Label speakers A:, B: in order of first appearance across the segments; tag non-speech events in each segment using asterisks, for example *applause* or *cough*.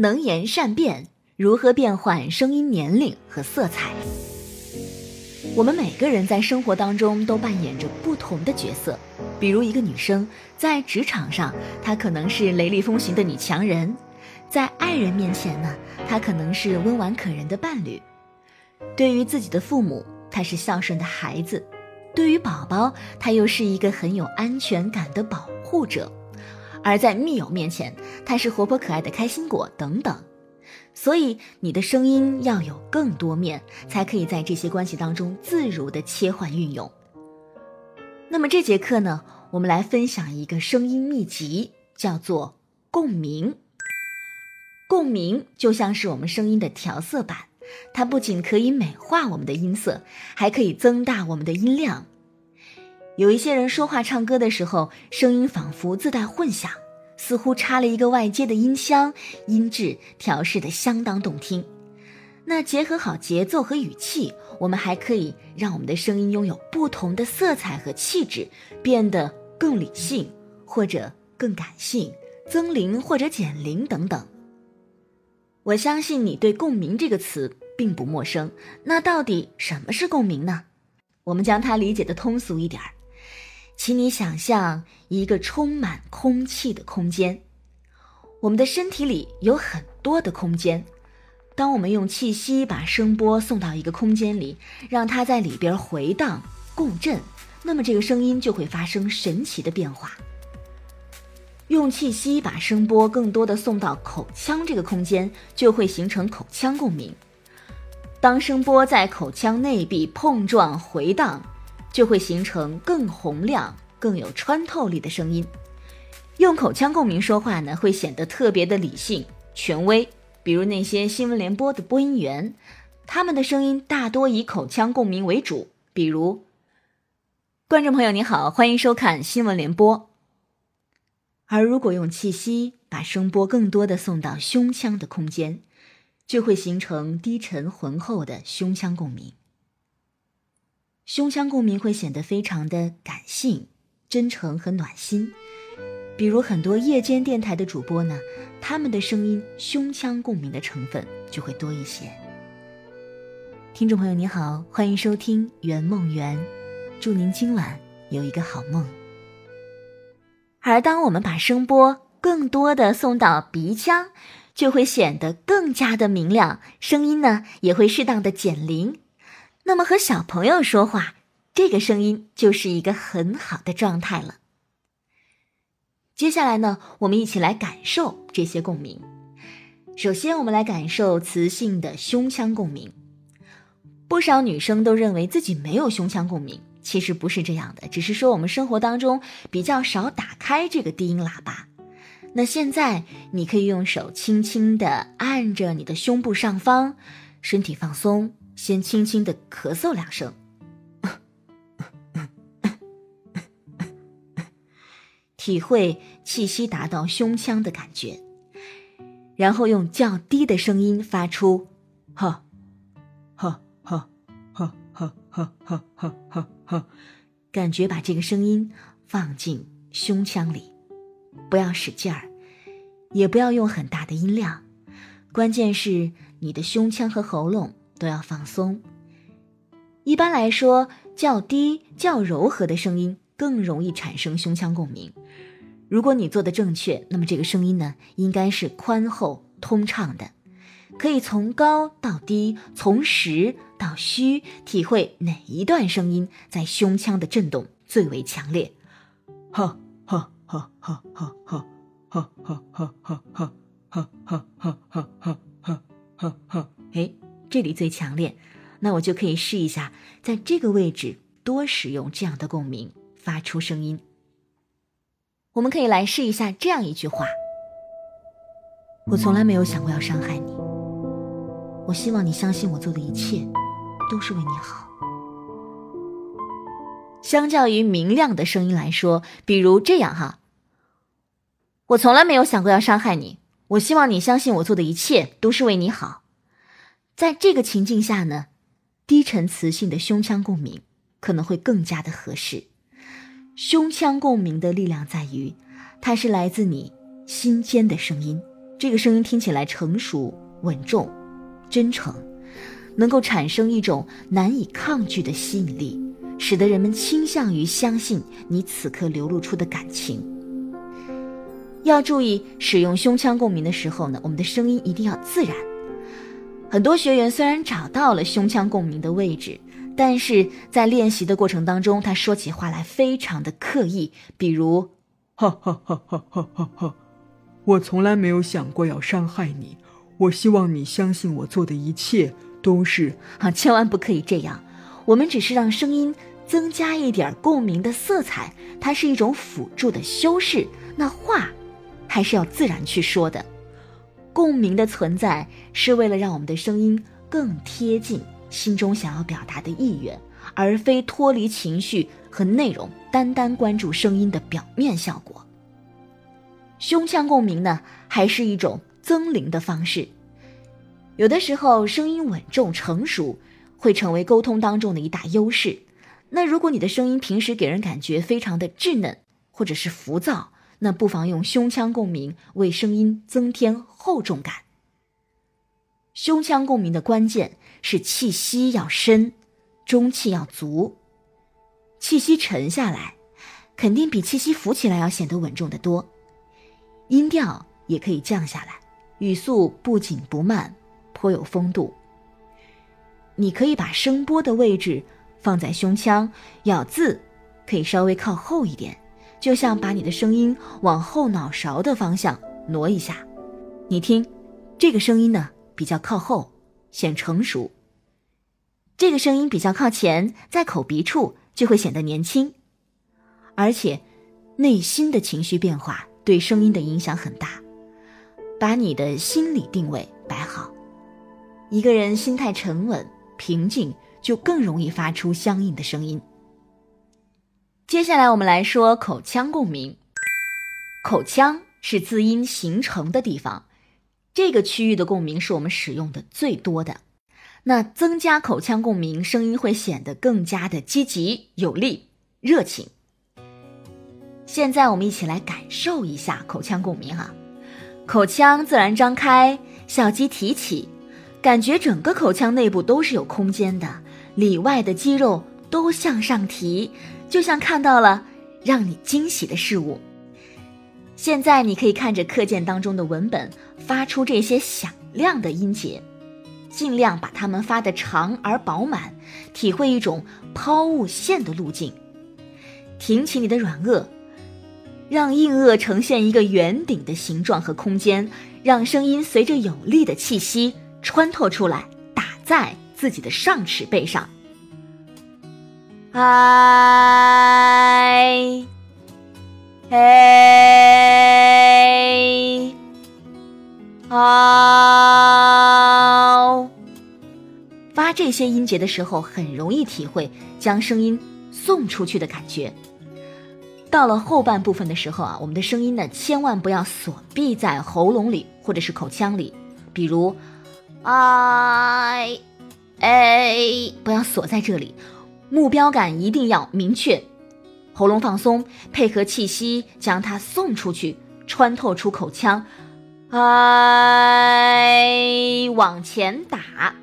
A: 能言善辩，如何变换声音年龄和色彩？我们每个人在生活当中都扮演着不同的角色。比如，一个女生在职场上，她可能是雷厉风行的女强人；在爱人面前呢，她可能是温婉可人的伴侣；对于自己的父母，她是孝顺的孩子；对于宝宝，她又是一个很有安全感的保护者。而在密友面前，他是活泼可爱的开心果等等，所以你的声音要有更多面，才可以在这些关系当中自如的切换运用。那么这节课呢，我们来分享一个声音秘籍，叫做共鸣。共鸣就像是我们声音的调色板，它不仅可以美化我们的音色，还可以增大我们的音量。有一些人说话、唱歌的时候，声音仿佛自带混响，似乎插了一个外接的音箱，音质调试的相当动听。那结合好节奏和语气，我们还可以让我们的声音拥有不同的色彩和气质，变得更理性或者更感性，增龄或者减龄等等。我相信你对“共鸣”这个词并不陌生。那到底什么是共鸣呢？我们将它理解的通俗一点儿。请你想象一个充满空气的空间，我们的身体里有很多的空间。当我们用气息把声波送到一个空间里，让它在里边回荡共振，那么这个声音就会发生神奇的变化。用气息把声波更多的送到口腔这个空间，就会形成口腔共鸣。当声波在口腔内壁碰撞回荡。就会形成更洪亮、更有穿透力的声音。用口腔共鸣说话呢，会显得特别的理性、权威。比如那些新闻联播的播音员，他们的声音大多以口腔共鸣为主。比如，观众朋友你好，欢迎收看新闻联播。而如果用气息把声波更多的送到胸腔的空间，就会形成低沉浑厚的胸腔共鸣。胸腔共鸣会显得非常的感性、真诚和暖心，比如很多夜间电台的主播呢，他们的声音胸腔共鸣的成分就会多一些。听众朋友你好，欢迎收听圆梦园，祝您今晚有一个好梦。而当我们把声波更多的送到鼻腔，就会显得更加的明亮，声音呢也会适当的减龄。那么和小朋友说话，这个声音就是一个很好的状态了。接下来呢，我们一起来感受这些共鸣。首先，我们来感受磁性的胸腔共鸣。不少女生都认为自己没有胸腔共鸣，其实不是这样的，只是说我们生活当中比较少打开这个低音喇叭。那现在，你可以用手轻轻地按着你的胸部上方，身体放松。先轻轻的咳嗽两声，*laughs* 体会气息达到胸腔的感觉，然后用较低的声音发出“哈，哈，哈，哈，哈，哈，哈，哈，哈”，哈感觉把这个声音放进胸腔里，不要使劲儿，也不要用很大的音量，关键是你的胸腔和喉咙。都要放松。一般来说，较低、较柔和的声音更容易产生胸腔共鸣。如果你做的正确，那么这个声音呢，应该是宽厚通畅的，可以从高到低，从实到虚，体会哪一段声音在胸腔的震动最为强烈。哈哈哈哈哈哈哈哈哈哈哈哈哈哈哈哈哈哈！哎。这里最强烈，那我就可以试一下，在这个位置多使用这样的共鸣，发出声音。我们可以来试一下这样一句话：我从来没有想过要伤害你，我希望你相信我做的一切都是为你好。相较于明亮的声音来说，比如这样哈，我从来没有想过要伤害你，我希望你相信我做的一切都是为你好。在这个情境下呢，低沉磁性的胸腔共鸣可能会更加的合适。胸腔共鸣的力量在于，它是来自你心间的声音，这个声音听起来成熟、稳重、真诚，能够产生一种难以抗拒的吸引力，使得人们倾向于相信你此刻流露出的感情。要注意使用胸腔共鸣的时候呢，我们的声音一定要自然。很多学员虽然找到了胸腔共鸣的位置，但是在练习的过程当中，他说起话来非常的刻意，比如，
B: 哈哈哈哈哈哈哈，我从来没有想过要伤害你，我希望你相信我做的一切都是 *laughs*
A: 啊，千万不可以这样，我们只是让声音增加一点共鸣的色彩，它是一种辅助的修饰，那话还是要自然去说的。共鸣的存在是为了让我们的声音更贴近心中想要表达的意愿，而非脱离情绪和内容，单单关注声音的表面效果。胸腔共鸣呢，还是一种增龄的方式。有的时候，声音稳重成熟会成为沟通当中的一大优势。那如果你的声音平时给人感觉非常的稚嫩，或者是浮躁，那不妨用胸腔共鸣为声音增添厚重感。胸腔共鸣的关键是气息要深，中气要足。气息沉下来，肯定比气息浮起来要显得稳重的多。音调也可以降下来，语速不紧不慢，颇有风度。你可以把声波的位置放在胸腔，咬字可以稍微靠后一点。就像把你的声音往后脑勺的方向挪一下，你听，这个声音呢比较靠后，显成熟；这个声音比较靠前，在口鼻处就会显得年轻。而且，内心的情绪变化对声音的影响很大。把你的心理定位摆好，一个人心态沉稳、平静，就更容易发出相应的声音。接下来我们来说口腔共鸣。口腔是字音形成的地方，这个区域的共鸣是我们使用的最多的。那增加口腔共鸣，声音会显得更加的积极、有力、热情。现在我们一起来感受一下口腔共鸣哈。口腔自然张开，小肌提起，感觉整个口腔内部都是有空间的，里外的肌肉都向上提。就像看到了让你惊喜的事物。现在你可以看着课件当中的文本，发出这些响亮的音节，尽量把它们发得长而饱满，体会一种抛物线的路径。挺起你的软腭，让硬腭呈现一个圆顶的形状和空间，让声音随着有力的气息穿透出来，打在自己的上齿背上。嗨，嘿，好。发这些音节的时候，很容易体会将声音送出去的感觉。到了后半部分的时候啊，我们的声音呢，千万不要锁闭在喉咙里或者是口腔里，比如，哎，哎，不要锁在这里。目标感一定要明确，喉咙放松，配合气息将它送出去，穿透出口腔，哎，往前打。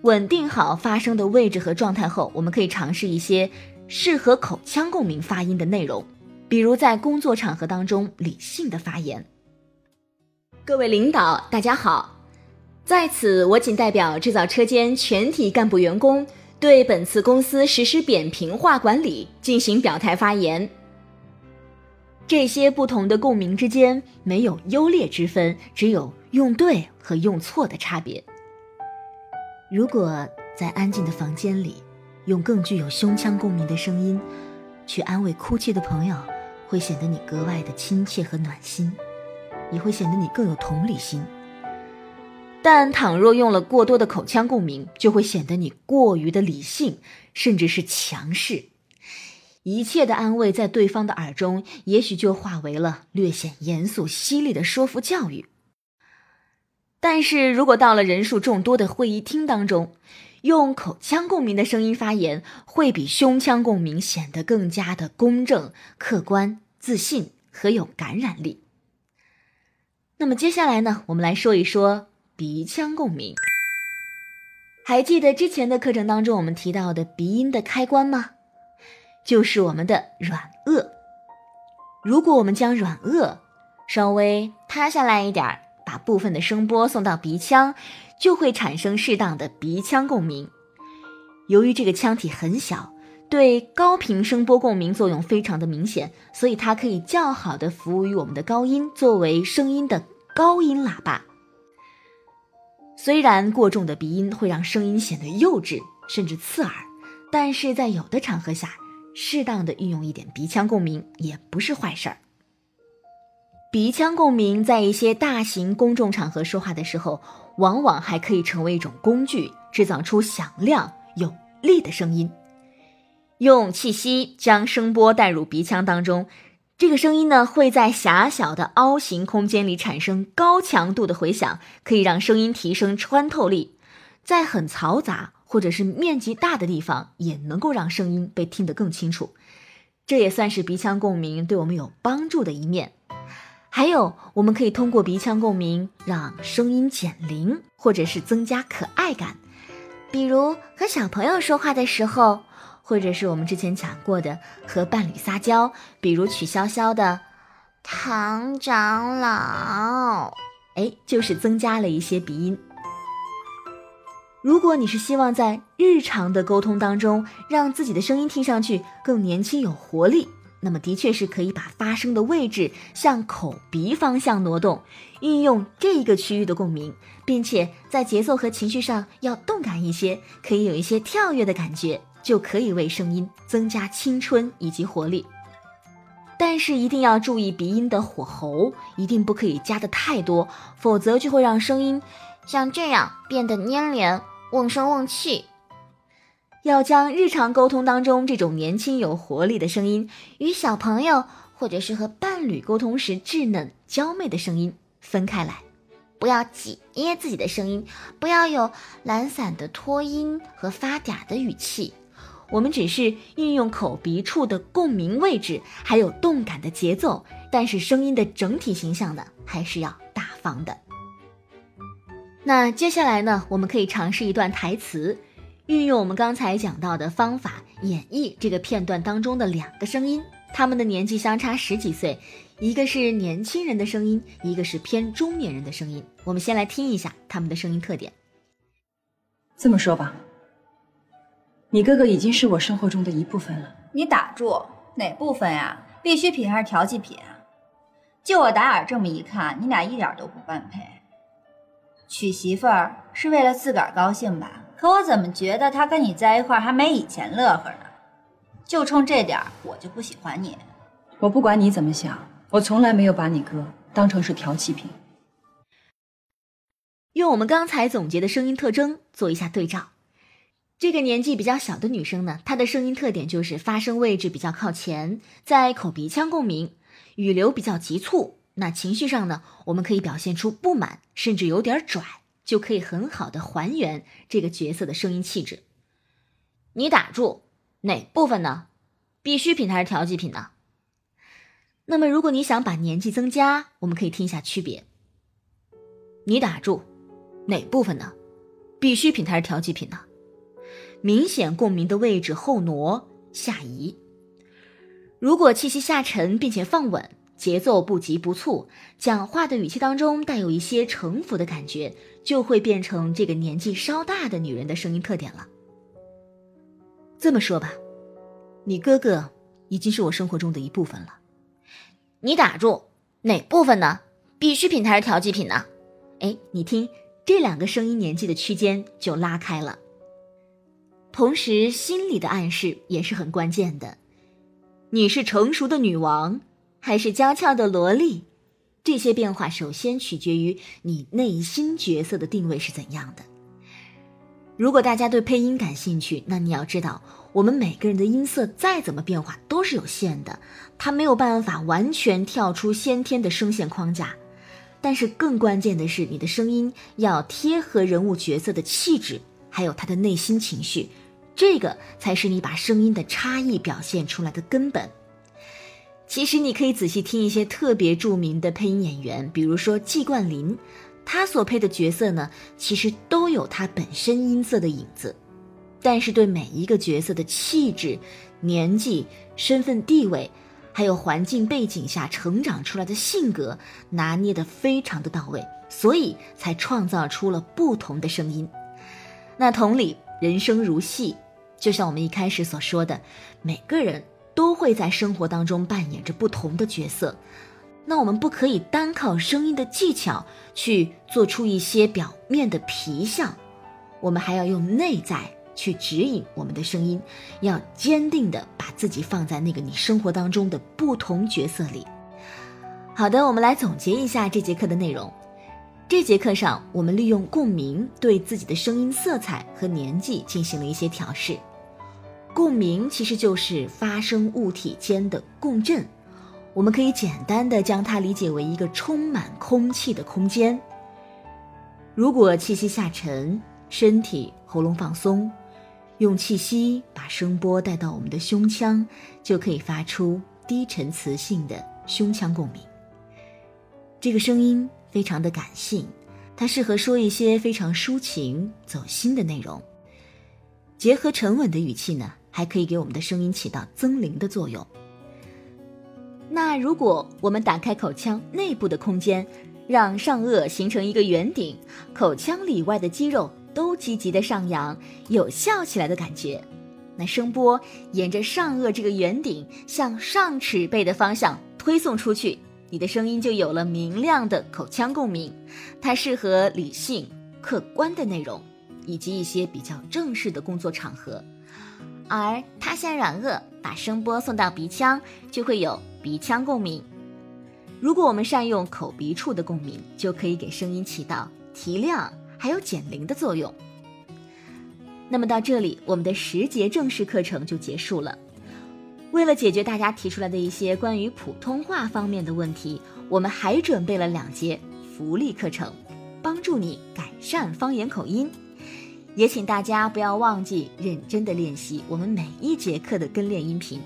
A: 稳定好发声的位置和状态后，我们可以尝试一些适合口腔共鸣发音的内容，比如在工作场合当中理性的发言。各位领导，大家好，在此我仅代表制造车间全体干部员工。对本次公司实施扁平化管理进行表态发言。这些不同的共鸣之间没有优劣之分，只有用对和用错的差别。如果在安静的房间里，用更具有胸腔共鸣的声音去安慰哭泣的朋友，会显得你格外的亲切和暖心，也会显得你更有同理心。但倘若用了过多的口腔共鸣，就会显得你过于的理性，甚至是强势。一切的安慰在对方的耳中，也许就化为了略显严肃犀利的说服教育。但是如果到了人数众多的会议厅当中，用口腔共鸣的声音发言，会比胸腔共鸣显得更加的公正、客观、自信和有感染力。那么接下来呢，我们来说一说鼻腔共鸣。还记得之前的课程当中我们提到的鼻音的开关吗？就是我们的软腭。如果我们将软腭稍微塌下来一点儿，把部分的声波送到鼻腔，就会产生适当的鼻腔共鸣。由于这个腔体很小，对高频声波共鸣作用非常的明显，所以它可以较好的服务于我们的高音，作为声音的高音喇叭。虽然过重的鼻音会让声音显得幼稚甚至刺耳，但是在有的场合下，适当的运用一点鼻腔共鸣也不是坏事儿。鼻腔共鸣在一些大型公众场合说话的时候，往往还可以成为一种工具，制造出响亮有力的声音。用气息将声波带入鼻腔当中。这个声音呢，会在狭小的凹形空间里产生高强度的回响，可以让声音提升穿透力。在很嘈杂或者是面积大的地方，也能够让声音被听得更清楚。这也算是鼻腔共鸣对我们有帮助的一面。还有，我们可以通过鼻腔共鸣让声音减龄，或者是增加可爱感。比如和小朋友说话的时候。或者是我们之前讲过的和伴侣撒娇，比如曲筱绡的“唐长老”，哎，就是增加了一些鼻音。如果你是希望在日常的沟通当中让自己的声音听上去更年轻有活力，那么的确是可以把发声的位置向口鼻方向挪动，运用这个区域的共鸣，并且在节奏和情绪上要动感一些，可以有一些跳跃的感觉。就可以为声音增加青春以及活力，但是一定要注意鼻音的火候，一定不可以加的太多，否则就会让声音像这样变得粘连、瓮声瓮气。要将日常沟通当中这种年轻有活力的声音，与小朋友或者是和伴侣沟通时稚嫩娇媚的声音分开来，不要挤捏自己的声音，不要有懒散的拖音和发嗲的语气。我们只是运用口鼻处的共鸣位置，还有动感的节奏，但是声音的整体形象呢，还是要大方的。那接下来呢，我们可以尝试一段台词，运用我们刚才讲到的方法演绎这个片段当中的两个声音，他们的年纪相差十几岁，一个是年轻人的声音，一个是偏中年人的声音。我们先来听一下他们的声音特点。
C: 这么说吧。你哥哥已经是我生活中的一部分了。
D: 你打住，哪部分呀？必需品还是调剂品啊？就我打眼这么一看，你俩一点都不般配。娶媳妇儿是为了自个儿高兴吧？可我怎么觉得他跟你在一块儿还没以前乐呵呢？就冲这点，我就不喜欢你。
C: 我不管你怎么想，我从来没有把你哥当成是调剂品。
A: 用我们刚才总结的声音特征做一下对照。这个年纪比较小的女生呢，她的声音特点就是发声位置比较靠前，在口鼻腔共鸣，语流比较急促。那情绪上呢，我们可以表现出不满，甚至有点拽，就可以很好的还原这个角色的声音气质。你打住，哪部分呢？必需品还是调剂品呢？那么如果你想把年纪增加，我们可以听一下区别。你打住，哪部分呢？必需品还是调剂品呢？明显共鸣的位置后挪下移。如果气息下沉并且放稳，节奏不急不促，讲话的语气当中带有一些城府的感觉，就会变成这个年纪稍大的女人的声音特点了。这么说吧，你哥哥已经是我生活中的一部分了。你打住，哪部分呢？必需品还是调剂品呢？哎，你听，这两个声音年纪的区间就拉开了。同时，心理的暗示也是很关键的。你是成熟的女王，还是娇俏的萝莉？这些变化首先取决于你内心角色的定位是怎样的。如果大家对配音感兴趣，那你要知道，我们每个人的音色再怎么变化都是有限的，它没有办法完全跳出先天的声线框架。但是更关键的是，你的声音要贴合人物角色的气质，还有他的内心情绪。这个才是你把声音的差异表现出来的根本。其实你可以仔细听一些特别著名的配音演员，比如说季冠霖，他所配的角色呢，其实都有他本身音色的影子，但是对每一个角色的气质、年纪、身份地位，还有环境背景下成长出来的性格，拿捏得非常的到位，所以才创造出了不同的声音。那同理，人生如戏，就像我们一开始所说的，每个人。都会在生活当中扮演着不同的角色，那我们不可以单靠声音的技巧去做出一些表面的皮相，我们还要用内在去指引我们的声音，要坚定的把自己放在那个你生活当中的不同角色里。好的，我们来总结一下这节课的内容。这节课上，我们利用共鸣对自己的声音色彩和年纪进行了一些调试。共鸣其实就是发生物体间的共振，我们可以简单的将它理解为一个充满空气的空间。如果气息下沉，身体喉咙放松，用气息把声波带到我们的胸腔，就可以发出低沉磁性的胸腔共鸣。这个声音非常的感性，它适合说一些非常抒情、走心的内容，结合沉稳的语气呢。还可以给我们的声音起到增龄的作用。那如果我们打开口腔内部的空间，让上颚形成一个圆顶，口腔里外的肌肉都积极的上扬，有笑起来的感觉，那声波沿着上颚这个圆顶向上齿背的方向推送出去，你的声音就有了明亮的口腔共鸣。它适合理性、客观的内容，以及一些比较正式的工作场合。而塌陷软腭，把声波送到鼻腔，就会有鼻腔共鸣。如果我们善用口鼻处的共鸣，就可以给声音起到提亮还有减龄的作用。那么到这里，我们的十节正式课程就结束了。为了解决大家提出来的一些关于普通话方面的问题，我们还准备了两节福利课程，帮助你改善方言口音。也请大家不要忘记认真的练习我们每一节课的跟练音频，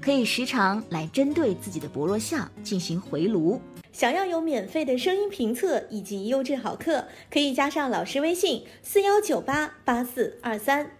A: 可以时常来针对自己的薄弱项进行回炉。
E: 想要有免费的声音评测以及优质好课，可以加上老师微信：四幺九八八四二三。